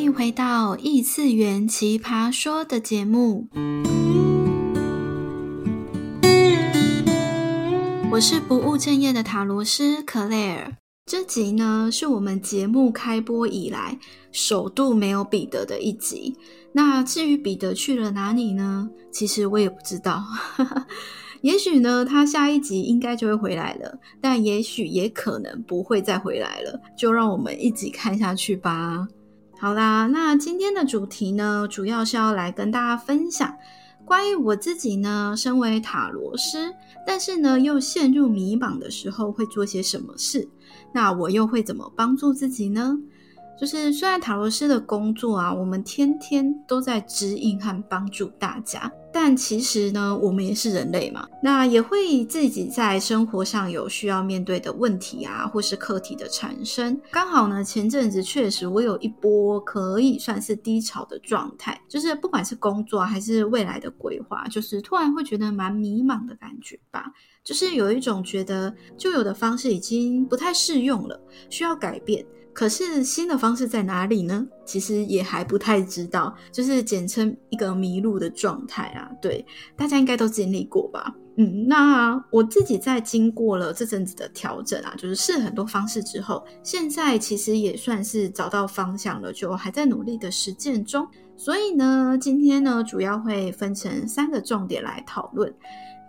欢迎回到异次元奇葩说的节目。我是不务正业的塔罗斯克莱尔。这集呢，是我们节目开播以来首度没有彼得的一集。那至于彼得去了哪里呢？其实我也不知道。也许呢，他下一集应该就会回来了，但也许也可能不会再回来了。就让我们一起看下去吧。好啦，那今天的主题呢，主要是要来跟大家分享关于我自己呢，身为塔罗师，但是呢又陷入迷茫的时候会做些什么事？那我又会怎么帮助自己呢？就是虽然塔罗师的工作啊，我们天天都在指引和帮助大家，但其实呢，我们也是人类嘛，那也会自己在生活上有需要面对的问题啊，或是课题的产生。刚好呢，前阵子确实我有一波可以算是低潮的状态，就是不管是工作还是未来的规划，就是突然会觉得蛮迷茫的感觉吧，就是有一种觉得旧有的方式已经不太适用了，需要改变。可是新的方式在哪里呢？其实也还不太知道，就是简称一个迷路的状态啊。对，大家应该都经历过吧？嗯，那我自己在经过了这阵子的调整啊，就是试很多方式之后，现在其实也算是找到方向了，就还在努力的实践中。所以呢，今天呢，主要会分成三个重点来讨论。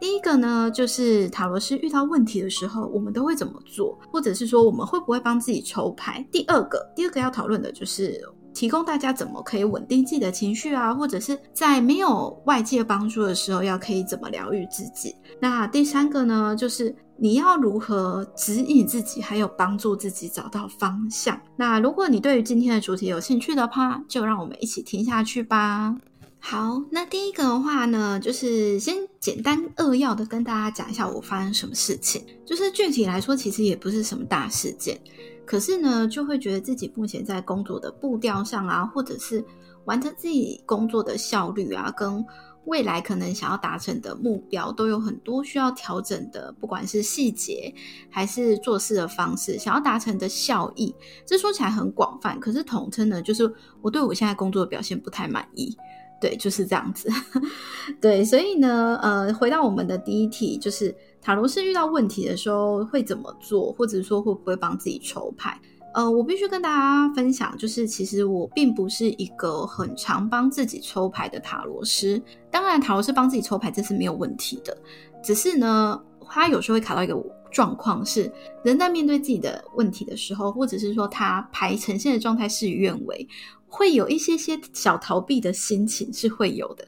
第一个呢，就是塔罗师遇到问题的时候，我们都会怎么做，或者是说我们会不会帮自己抽牌？第二个，第二个要讨论的就是提供大家怎么可以稳定自己的情绪啊，或者是在没有外界帮助的时候，要可以怎么疗愈自己？那第三个呢，就是你要如何指引自己，还有帮助自己找到方向。那如果你对于今天的主题有兴趣的话，就让我们一起听下去吧。好，那第一个的话呢，就是先简单扼要的跟大家讲一下我发生什么事情。就是具体来说，其实也不是什么大事件，可是呢，就会觉得自己目前在工作的步调上啊，或者是完成自己工作的效率啊，跟未来可能想要达成的目标，都有很多需要调整的，不管是细节还是做事的方式，想要达成的效益，这说起来很广泛，可是统称呢，就是我对我现在工作的表现不太满意。对，就是这样子。对，所以呢，呃，回到我们的第一题，就是塔罗师遇到问题的时候会怎么做，或者说会不会帮自己抽牌？呃，我必须跟大家分享，就是其实我并不是一个很常帮自己抽牌的塔罗师。当然，塔罗师帮自己抽牌这是没有问题的，只是呢，他有时候会卡到一个状况，是人在面对自己的问题的时候，或者是说他牌呈现的状态事与愿违。会有一些些小逃避的心情是会有的，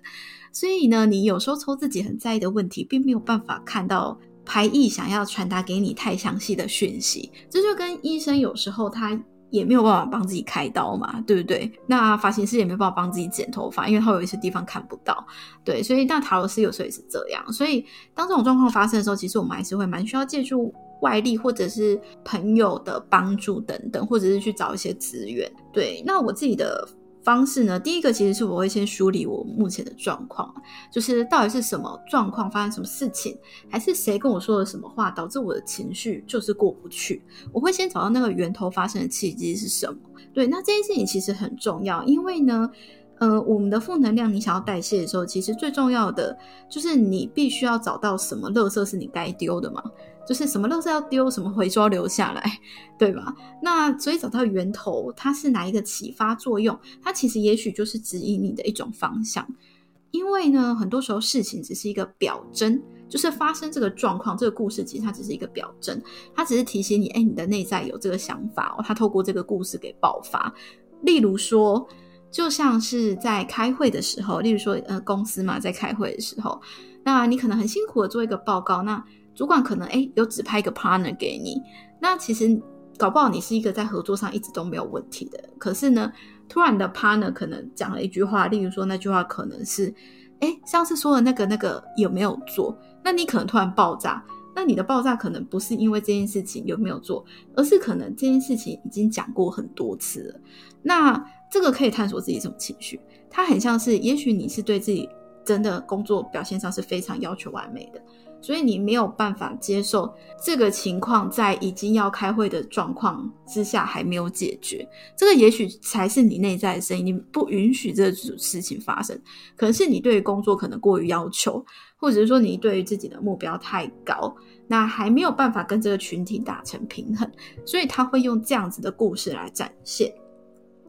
所以呢，你有时候抽自己很在意的问题，并没有办法看到排异想要传达给你太详细的讯息，这就跟医生有时候他也没有办法帮自己开刀嘛，对不对？那发型师也没办法帮自己剪头发，因为他有一些地方看不到，对，所以那塔罗斯有时候也是这样，所以当这种状况发生的时候，其实我们还是会蛮需要借助。外力或者是朋友的帮助等等，或者是去找一些资源。对，那我自己的方式呢？第一个其实是我会先梳理我目前的状况，就是到底是什么状况，发生什么事情，还是谁跟我说了什么话，导致我的情绪就是过不去。我会先找到那个源头发生的契机是什么。对，那这件事情其实很重要，因为呢，呃，我们的负能量你想要代谢的时候，其实最重要的就是你必须要找到什么垃圾是你该丢的嘛。就是什么垃圾要丢，什么回收留下来，对吧？那所以找到源头，它是哪一个启发作用？它其实也许就是指引你的一种方向。因为呢，很多时候事情只是一个表征，就是发生这个状况，这个故事其实它只是一个表征，它只是提醒你，哎，你的内在有这个想法哦。它透过这个故事给爆发。例如说，就像是在开会的时候，例如说，呃，公司嘛，在开会的时候，那你可能很辛苦的做一个报告，那。主管可能哎有指派一个 partner 给你，那其实搞不好你是一个在合作上一直都没有问题的，可是呢，突然的 partner 可能讲了一句话，例如说那句话可能是，哎上次说的那个那个有没有做？那你可能突然爆炸，那你的爆炸可能不是因为这件事情有没有做，而是可能这件事情已经讲过很多次了。那这个可以探索自己什么情绪，它很像是，也许你是对自己真的工作表现上是非常要求完美的。所以你没有办法接受这个情况，在已经要开会的状况之下还没有解决，这个也许才是你内在的声音，你不允许这种事情发生，可能是你对于工作可能过于要求，或者是说你对于自己的目标太高，那还没有办法跟这个群体达成平衡，所以他会用这样子的故事来展现。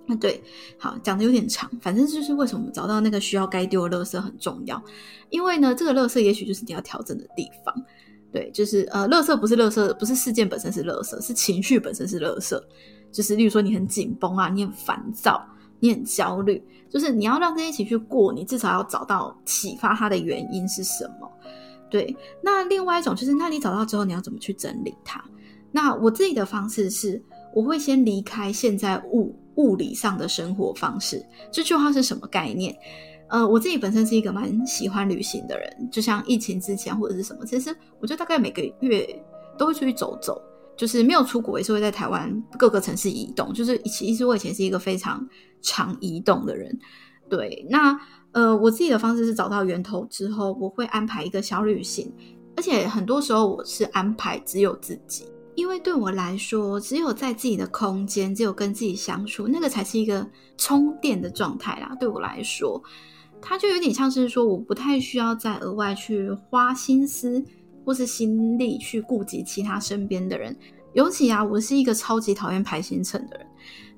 那，对，好讲的有点长，反正就是为什么找到那个需要该丢的垃圾很重要，因为呢，这个垃圾也许就是你要调整的地方。对，就是呃，垃圾不是垃圾，不是事件本身是垃圾，是情绪本身是垃圾。就是例如说你很紧绷啊，你很烦躁，你很焦虑，就是你要让这些情绪过，你至少要找到启发它的原因是什么。对，那另外一种就是，那你找到之后，你要怎么去整理它？那我自己的方式是，我会先离开现在物。物理上的生活方式，这句话是什么概念？呃，我自己本身是一个蛮喜欢旅行的人，就像疫情之前或者是什么，其实我就大概每个月都会出去走走，就是没有出国也是会在台湾各个城市移动，就是其实我以前是一个非常常移动的人。对，那呃，我自己的方式是找到源头之后，我会安排一个小旅行，而且很多时候我是安排只有自己。因为对我来说，只有在自己的空间，只有跟自己相处，那个才是一个充电的状态啦。对我来说，它就有点像是说，我不太需要再额外去花心思或是心力去顾及其他身边的人。尤其啊，我是一个超级讨厌排行程的人，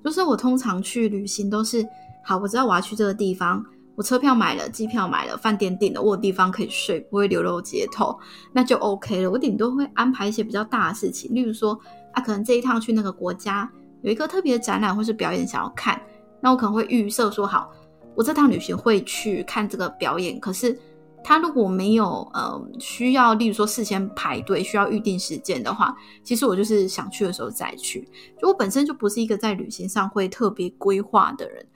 就是我通常去旅行都是，好，我知道我要去这个地方。我车票买了，机票买了，饭店订了，我有地方可以睡，不会流落街头，那就 OK 了。我顶多会安排一些比较大的事情，例如说，啊，可能这一趟去那个国家有一个特别的展览或是表演想要看，那我可能会预设说，好，我这趟旅行会去看这个表演。可是他如果没有呃需要，例如说事先排队需要预定时间的话，其实我就是想去的时候再去。就我本身就不是一个在旅行上会特别规划的人。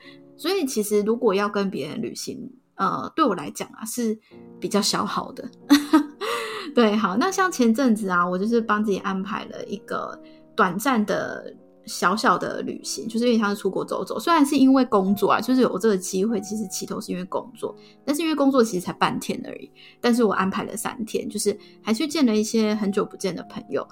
所以其实如果要跟别人旅行，呃，对我来讲啊是比较消耗的。对，好，那像前阵子啊，我就是帮自己安排了一个短暂的小小的旅行，就是有点像是出国走走。虽然是因为工作啊，就是有这个机会，其实起头是因为工作，但是因为工作其实才半天而已。但是我安排了三天，就是还去见了一些很久不见的朋友。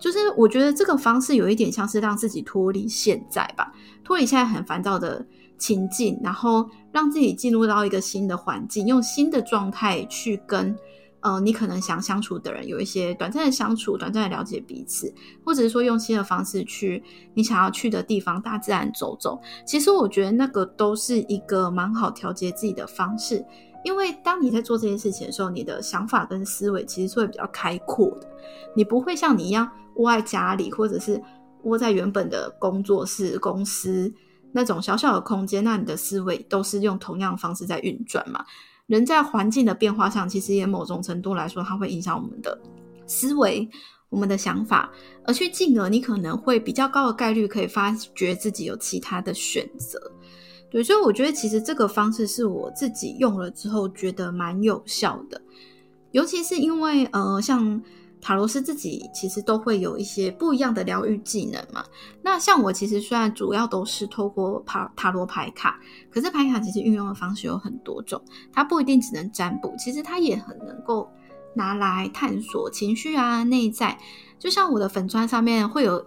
就是我觉得这个方式有一点像是让自己脱离现在吧，脱离现在很烦躁的。情境，然后让自己进入到一个新的环境，用新的状态去跟呃你可能想相处的人有一些短暂的相处，短暂的了解彼此，或者是说用新的方式去你想要去的地方，大自然走走。其实我觉得那个都是一个蛮好调节自己的方式，因为当你在做这件事情的时候，你的想法跟思维其实是会比较开阔的，你不会像你一样窝在家里，或者是窝在原本的工作室公司。那种小小的空间，那你的思维都是用同样的方式在运转嘛？人在环境的变化上，其实也某种程度来说，它会影响我们的思维、我们的想法，而去进而你可能会比较高的概率可以发觉自己有其他的选择。对，所以我觉得其实这个方式是我自己用了之后觉得蛮有效的，尤其是因为呃，像。塔罗斯自己其实都会有一些不一样的疗愈技能嘛。那像我其实虽然主要都是透过塔塔罗牌卡，可是牌卡其实运用的方式有很多种，它不一定只能占卜，其实它也很能够拿来探索情绪啊、内在。就像我的粉砖上面会有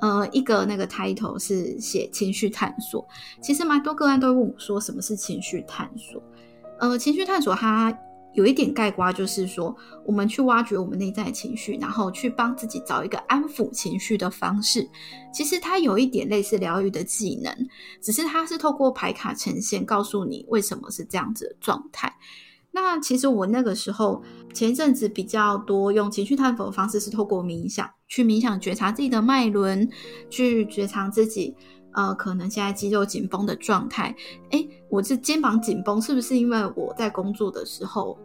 呃一个那个 title 是写情绪探索，其实蛮多个案都会问我说什么是情绪探索？呃，情绪探索它。有一点盖瓜，就是说，我们去挖掘我们内在情绪，然后去帮自己找一个安抚情绪的方式。其实它有一点类似疗愈的技能，只是它是透过牌卡呈现，告诉你为什么是这样子的状态。那其实我那个时候前一阵子比较多用情绪探索的方式，是透过冥想去冥想觉察自己的脉轮，去觉察自己。呃，可能现在肌肉紧绷的状态，哎，我这肩膀紧绷，是不是因为我在工作的时候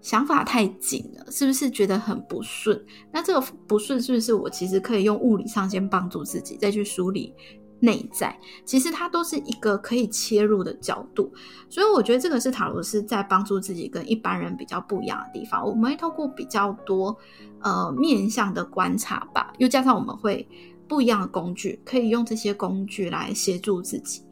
想法太紧了？是不是觉得很不顺？那这个不顺是不是我其实可以用物理上先帮助自己，再去梳理内在？其实它都是一个可以切入的角度，所以我觉得这个是塔罗斯在帮助自己跟一般人比较不一样的地方。我们会透过比较多呃面向的观察吧，又加上我们会。不一样的工具，可以用这些工具来协助自己。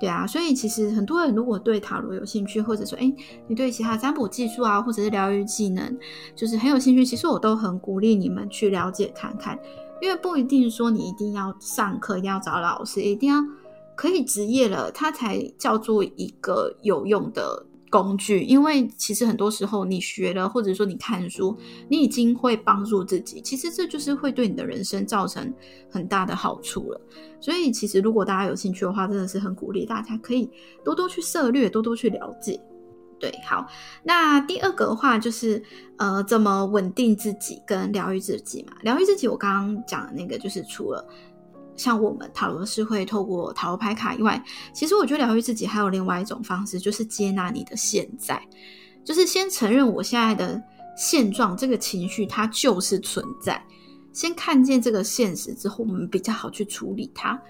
对啊，所以其实很多人如果对塔罗有兴趣，或者说，哎，你对其他占卜技术啊，或者是疗愈技能，就是很有兴趣，其实我都很鼓励你们去了解看看，因为不一定说你一定要上课，一定要找老师，一定要可以职业了，它才叫做一个有用的。工具，因为其实很多时候你学了，或者说你看书，你已经会帮助自己。其实这就是会对你的人生造成很大的好处了。所以，其实如果大家有兴趣的话，真的是很鼓励大家可以多多去涉略，多多去了解。对，好，那第二个的话就是呃，怎么稳定自己跟疗愈自己嘛？疗愈自己，我刚刚讲的那个就是除了。像我们塔罗是会透过塔罗牌卡以外，其实我觉得疗愈自己还有另外一种方式，就是接纳你的现在，就是先承认我现在的现状，这个情绪它就是存在，先看见这个现实之后，我们比较好去处理它。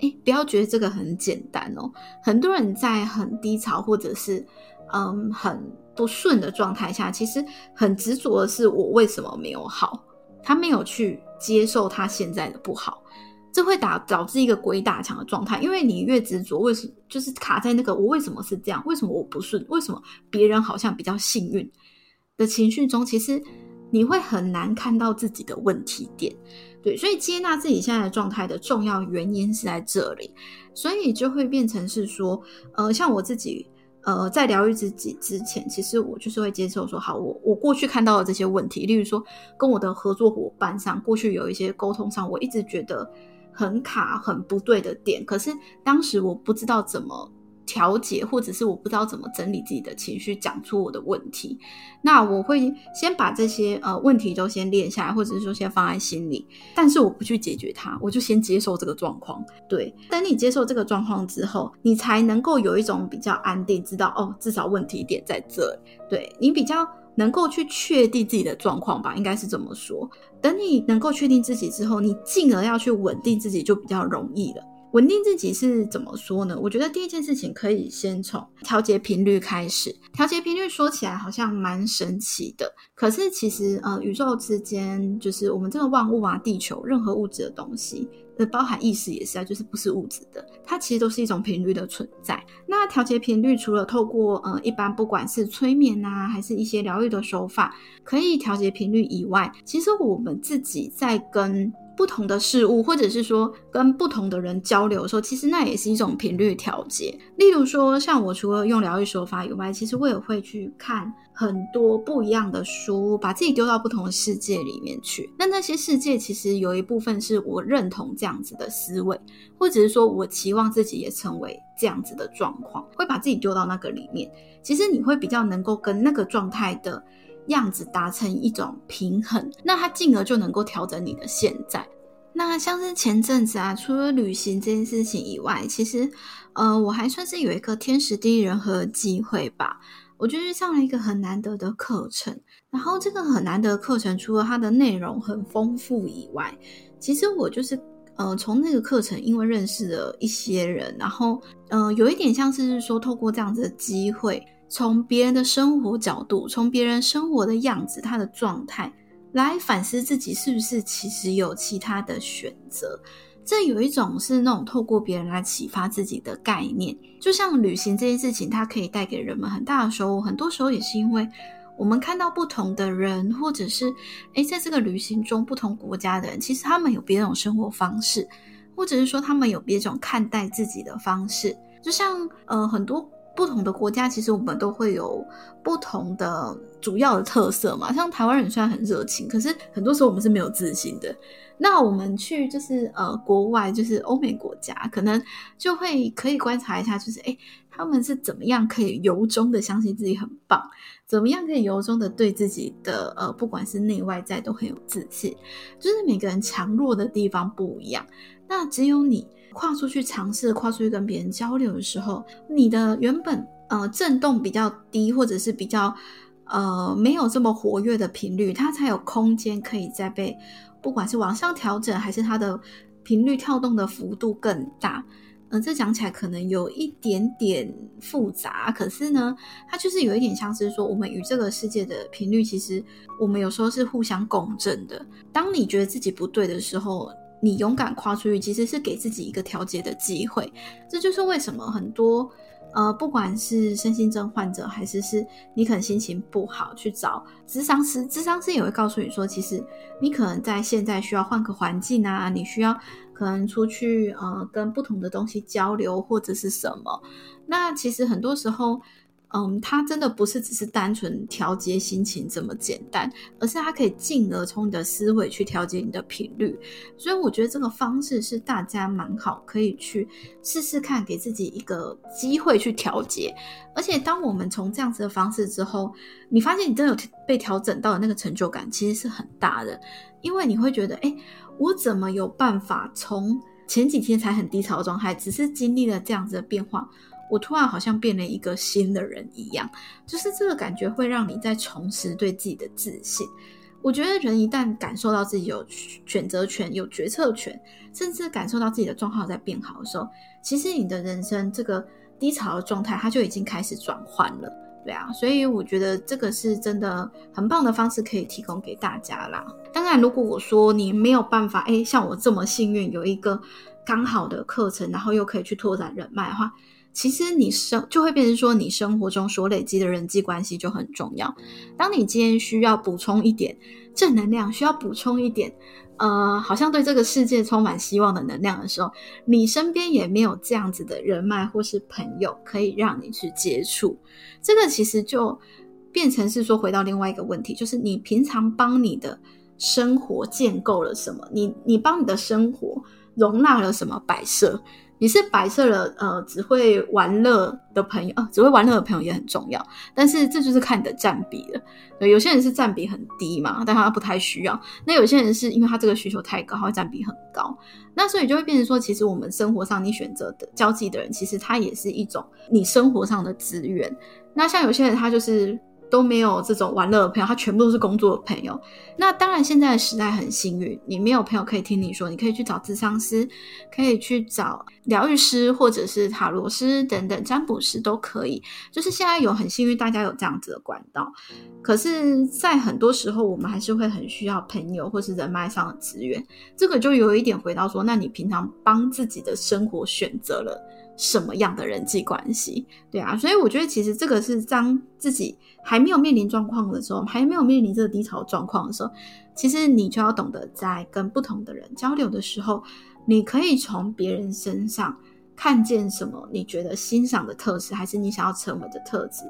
哎，不要觉得这个很简单哦，很多人在很低潮或者是嗯很不顺的状态下，其实很执着的是我为什么没有好，他没有去接受他现在的不好。这会打导致一个鬼打墙的状态，因为你越执着，为什么就是卡在那个我为什么是这样？为什么我不顺？为什么别人好像比较幸运的情绪中，其实你会很难看到自己的问题点。对，所以接纳自己现在的状态的重要原因是在这里，所以就会变成是说，呃，像我自己，呃，在疗愈自己之前，其实我就是会接受说，好，我我过去看到的这些问题，例如说跟我的合作伙伴上，过去有一些沟通上，我一直觉得。很卡、很不对的点，可是当时我不知道怎么调节，或者是我不知道怎么整理自己的情绪，讲出我的问题。那我会先把这些呃问题都先列下来，或者是说先放在心里，但是我不去解决它，我就先接受这个状况。对，等你接受这个状况之后，你才能够有一种比较安定，知道哦，至少问题点在这。对你比较。能够去确定自己的状况吧，应该是这么说。等你能够确定自己之后，你进而要去稳定自己就比较容易了。稳定自己是怎么说呢？我觉得第一件事情可以先从调节频率开始。调节频率说起来好像蛮神奇的，可是其实呃，宇宙之间就是我们这个万物啊，地球任何物质的东西。呃，包含意识也是啊，就是不是物质的，它其实都是一种频率的存在。那调节频率，除了透过呃一般不管是催眠啊，还是一些疗愈的手法，可以调节频率以外，其实我们自己在跟。不同的事物，或者是说跟不同的人交流的时候，其实那也是一种频率调节。例如说，像我除了用疗愈手法以外，其实我也会去看很多不一样的书，把自己丢到不同的世界里面去。那那些世界其实有一部分是我认同这样子的思维，或者是说我期望自己也成为这样子的状况，会把自己丢到那个里面。其实你会比较能够跟那个状态的。样子达成一种平衡，那它进而就能够调整你的现在。那像是前阵子啊，除了旅行这件事情以外，其实呃，我还算是有一个天时地利人和的机会吧。我就是上了一个很难得的课程，然后这个很难得的课程，除了它的内容很丰富以外，其实我就是呃，从那个课程因为认识了一些人，然后呃，有一点像是说透过这样子的机会。从别人的生活角度，从别人生活的样子、他的状态来反思自己，是不是其实有其他的选择？这有一种是那种透过别人来启发自己的概念，就像旅行这件事情，它可以带给人们很大的收获。很多时候也是因为我们看到不同的人，或者是诶，在这个旅行中不同国家的人，其实他们有别种生活方式，或者是说他们有别种看待自己的方式。就像呃很多。不同的国家，其实我们都会有不同的主要的特色嘛。像台湾人虽然很热情，可是很多时候我们是没有自信的。那我们去就是呃国外，就是欧美国家，可能就会可以观察一下，就是诶他们是怎么样可以由衷的相信自己很棒，怎么样可以由衷的对自己的呃不管是内外在都很有自信。就是每个人强弱的地方不一样，那只有你。跨出去尝试，跨出去跟别人交流的时候，你的原本呃震动比较低，或者是比较呃没有这么活跃的频率，它才有空间可以再被不管是往上调整，还是它的频率跳动的幅度更大。嗯，这讲起来可能有一点点复杂，可是呢，它就是有一点像是说，我们与这个世界的频率，其实我们有时候是互相共振的。当你觉得自己不对的时候，你勇敢跨出去，其实是给自己一个调节的机会。这就是为什么很多呃，不管是身心症患者，还是是你可能心情不好去找智商师，智商师也会告诉你说，其实你可能在现在需要换个环境啊，你需要可能出去呃，跟不同的东西交流或者是什么。那其实很多时候。嗯，它真的不是只是单纯调节心情这么简单，而是它可以进而从你的思维去调节你的频率。所以我觉得这个方式是大家蛮好，可以去试试看，给自己一个机会去调节。而且当我们从这样子的方式之后，你发现你真的有被调整到的那个成就感，其实是很大的，因为你会觉得，哎，我怎么有办法从前几天才很低潮的状态，只是经历了这样子的变化。我突然好像变了一个新的人一样，就是这个感觉会让你再重拾对自己的自信。我觉得人一旦感受到自己有选择权、有决策权，甚至感受到自己的状况在变好的时候，其实你的人生这个低潮的状态，它就已经开始转换了。对啊，所以我觉得这个是真的很棒的方式，可以提供给大家啦。当然，如果我说你没有办法，哎，像我这么幸运有一个刚好的课程，然后又可以去拓展人脉的话。其实你生就会变成说，你生活中所累积的人际关系就很重要。当你今天需要补充一点正能量，需要补充一点，呃，好像对这个世界充满希望的能量的时候，你身边也没有这样子的人脉或是朋友可以让你去接触。这个其实就变成是说，回到另外一个问题，就是你平常帮你的生活建构了什么？你你帮你的生活容纳了什么摆设？你是摆设了，呃，只会玩乐的朋友，呃，只会玩乐的朋友也很重要。但是这就是看你的占比了。对，有些人是占比很低嘛，但他不太需要。那有些人是因为他这个需求太高，他会占比很高。那所以就会变成说，其实我们生活上你选择的交际的人，其实他也是一种你生活上的资源。那像有些人他就是。都没有这种玩乐的朋友，他全部都是工作的朋友。那当然，现在的时代很幸运，你没有朋友可以听你说，你可以去找智商师，可以去找疗愈师，或者是塔罗师等等占卜师都可以。就是现在有很幸运，大家有这样子的管道。可是，在很多时候，我们还是会很需要朋友或是人脉上的资源。这个就有一点回到说，那你平常帮自己的生活选择了。什么样的人际关系？对啊，所以我觉得其实这个是当自己还没有面临状况的时候，还没有面临这个低潮状况的时候，其实你就要懂得在跟不同的人交流的时候，你可以从别人身上看见什么你觉得欣赏的特质，还是你想要成为的特质，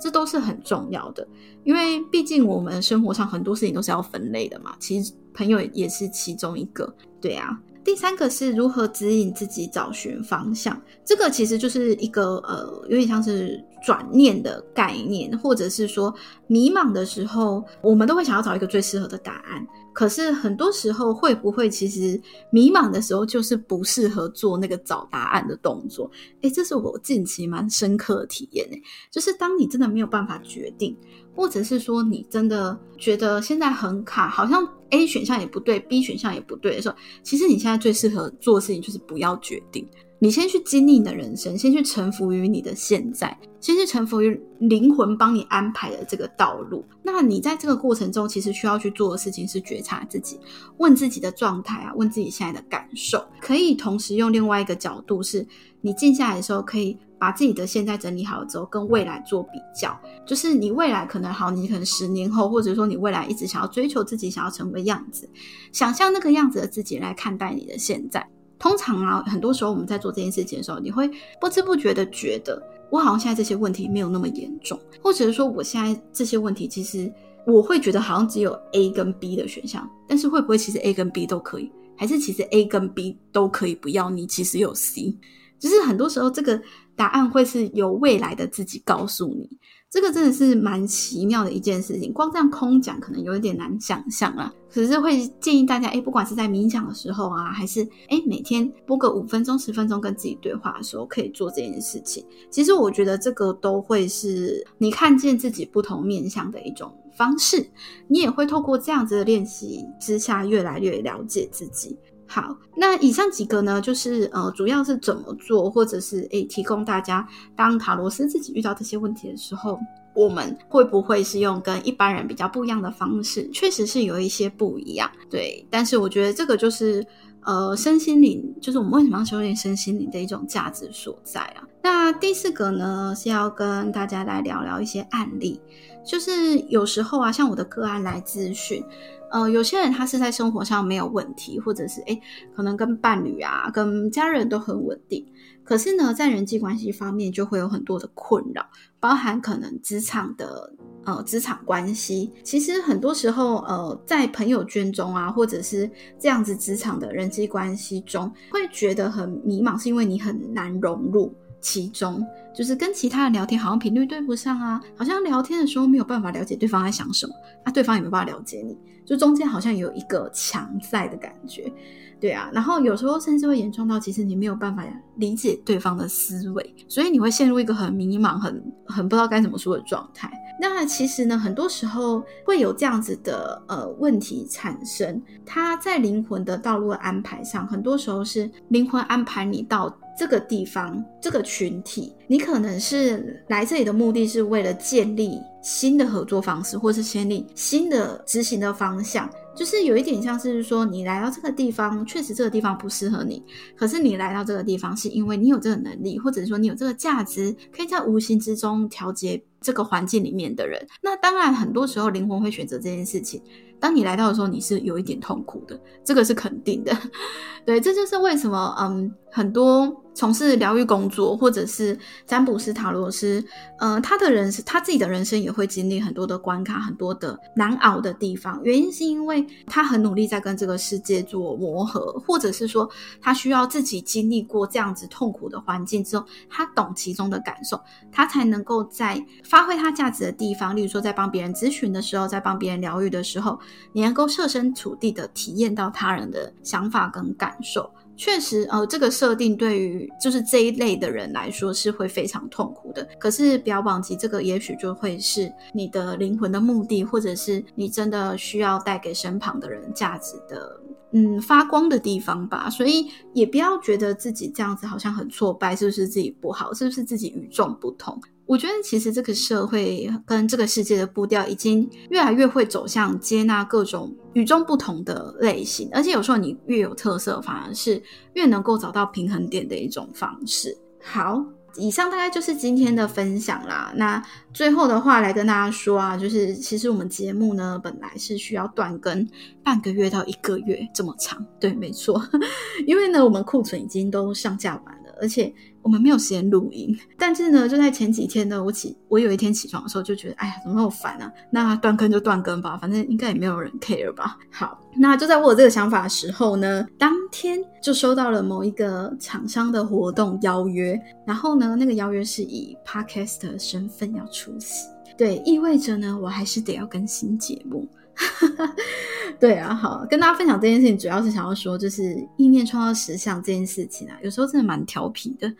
这都是很重要的。因为毕竟我们生活上很多事情都是要分类的嘛，其实朋友也是其中一个。对啊。第三个是如何指引自己找寻方向，这个其实就是一个呃，有点像是转念的概念，或者是说迷茫的时候，我们都会想要找一个最适合的答案。可是很多时候，会不会其实迷茫的时候就是不适合做那个找答案的动作？诶，这是我近期蛮深刻的体验诶，就是当你真的没有办法决定。或者是说你真的觉得现在很卡，好像 A 选项也不对，B 选项也不对的时候，其实你现在最适合做的事情就是不要决定，你先去经历你的人生，先去臣服于你的现在，先去臣服于灵魂帮你安排的这个道路。那你在这个过程中，其实需要去做的事情是觉察自己，问自己的状态啊，问自己现在的感受，可以同时用另外一个角度，是你静下来的时候可以。把自己的现在整理好之后，跟未来做比较，就是你未来可能好，你可能十年后，或者说你未来一直想要追求自己想要成为样子，想象那个样子的自己来看待你的现在。通常啊，很多时候我们在做这件事情的时候，你会不知不觉的觉得，我好像现在这些问题没有那么严重，或者是说我现在这些问题其实我会觉得好像只有 A 跟 B 的选项，但是会不会其实 A 跟 B 都可以，还是其实 A 跟 B 都可以不要你，其实有 C，就是很多时候这个。答案会是由未来的自己告诉你，这个真的是蛮奇妙的一件事情。光这样空讲可能有一点难想象啊。可是会建议大家，哎，不管是在冥想的时候啊，还是哎每天播个五分钟、十分钟跟自己对话的时候，可以做这件事情。其实我觉得这个都会是你看见自己不同面相的一种方式。你也会透过这样子的练习之下，越来越了解自己。好，那以上几个呢，就是呃，主要是怎么做，或者是诶，提供大家当塔罗斯自己遇到这些问题的时候，我们会不会是用跟一般人比较不一样的方式？确实是有一些不一样，对。但是我觉得这个就是呃身心灵，就是我们为什么要修炼身心灵的一种价值所在啊。那第四个呢，是要跟大家来聊聊一些案例，就是有时候啊，像我的个案来咨询。呃，有些人他是在生活上没有问题，或者是诶可能跟伴侣啊、跟家人都很稳定，可是呢，在人际关系方面就会有很多的困扰，包含可能职场的呃职场关系。其实很多时候，呃，在朋友圈中啊，或者是这样子职场的人际关系中，会觉得很迷茫，是因为你很难融入。其中就是跟其他人聊天，好像频率对不上啊，好像聊天的时候没有办法了解对方在想什么，那对方也没办法了解你，就中间好像有一个墙在的感觉，对啊，然后有时候甚至会严重到，其实你没有办法理解对方的思维，所以你会陷入一个很迷茫、很很不知道该怎么说的状态。那其实呢，很多时候会有这样子的呃问题产生，他在灵魂的道路安排上，很多时候是灵魂安排你到。这个地方，这个群体，你可能是来这里的目的是为了建立新的合作方式，或是建立新的执行的方向，就是有一点像是说，你来到这个地方，确实这个地方不适合你，可是你来到这个地方，是因为你有这个能力，或者说你有这个价值，可以在无形之中调节这个环境里面的人。那当然，很多时候灵魂会选择这件事情。当你来到的时候，你是有一点痛苦的，这个是肯定的。对，这就是为什么，嗯，很多从事疗愈工作或者是占卜师、塔罗师，呃，他的人生他自己的人生也会经历很多的关卡，很多的难熬的地方。原因是因为他很努力在跟这个世界做磨合，或者是说他需要自己经历过这样子痛苦的环境之后，他懂其中的感受，他才能够在发挥他价值的地方，例如说在帮别人咨询的时候，在帮别人疗愈的时候。你能够设身处地的体验到他人的想法跟感受，确实，呃，这个设定对于就是这一类的人来说是会非常痛苦的。可是不要忘记，这个也许就会是你的灵魂的目的，或者是你真的需要带给身旁的人价值的，嗯，发光的地方吧。所以也不要觉得自己这样子好像很挫败，是不是自己不好，是不是自己与众不同？我觉得其实这个社会跟这个世界的步调已经越来越会走向接纳各种与众不同的类型，而且有时候你越有特色，反而是越能够找到平衡点的一种方式。好，以上大概就是今天的分享啦。那最后的话来跟大家说啊，就是其实我们节目呢本来是需要断更半个月到一个月这么长，对，没错，因为呢我们库存已经都上架完，而且。我们没有时间录音，但是呢，就在前几天呢，我起我有一天起床的时候就觉得，哎呀，怎么那么烦啊？那断更就断更吧，反正应该也没有人 care 吧。好，那就在我有这个想法的时候呢，当天就收到了某一个厂商的活动邀约，然后呢，那个邀约是以 podcast 身份要出席，对，意味着呢，我还是得要更新节目。对啊，好，跟大家分享这件事情，主要是想要说，就是意念创造实相这件事情啊，有时候真的蛮调皮的，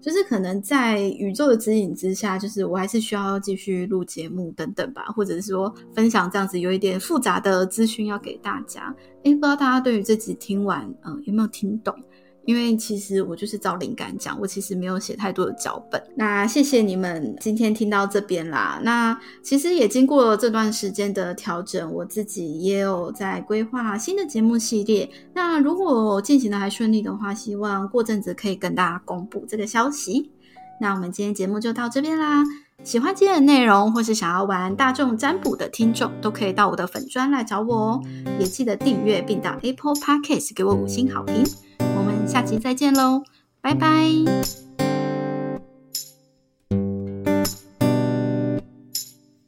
就是可能在宇宙的指引之下，就是我还是需要继续录节目等等吧，或者是说分享这样子有一点复杂的资讯要给大家。诶，不知道大家对于这集听完，嗯，有没有听懂？因为其实我就是找灵感讲，我其实没有写太多的脚本。那谢谢你们今天听到这边啦。那其实也经过这段时间的调整，我自己也有在规划新的节目系列。那如果进行的还顺利的话，希望过阵子可以跟大家公布这个消息。那我们今天节目就到这边啦。喜欢今天的内容，或是想要玩大众占卜的听众，都可以到我的粉砖来找我哦。也记得订阅并到 Apple Podcast 给我五星好评。下期再见喽，拜拜。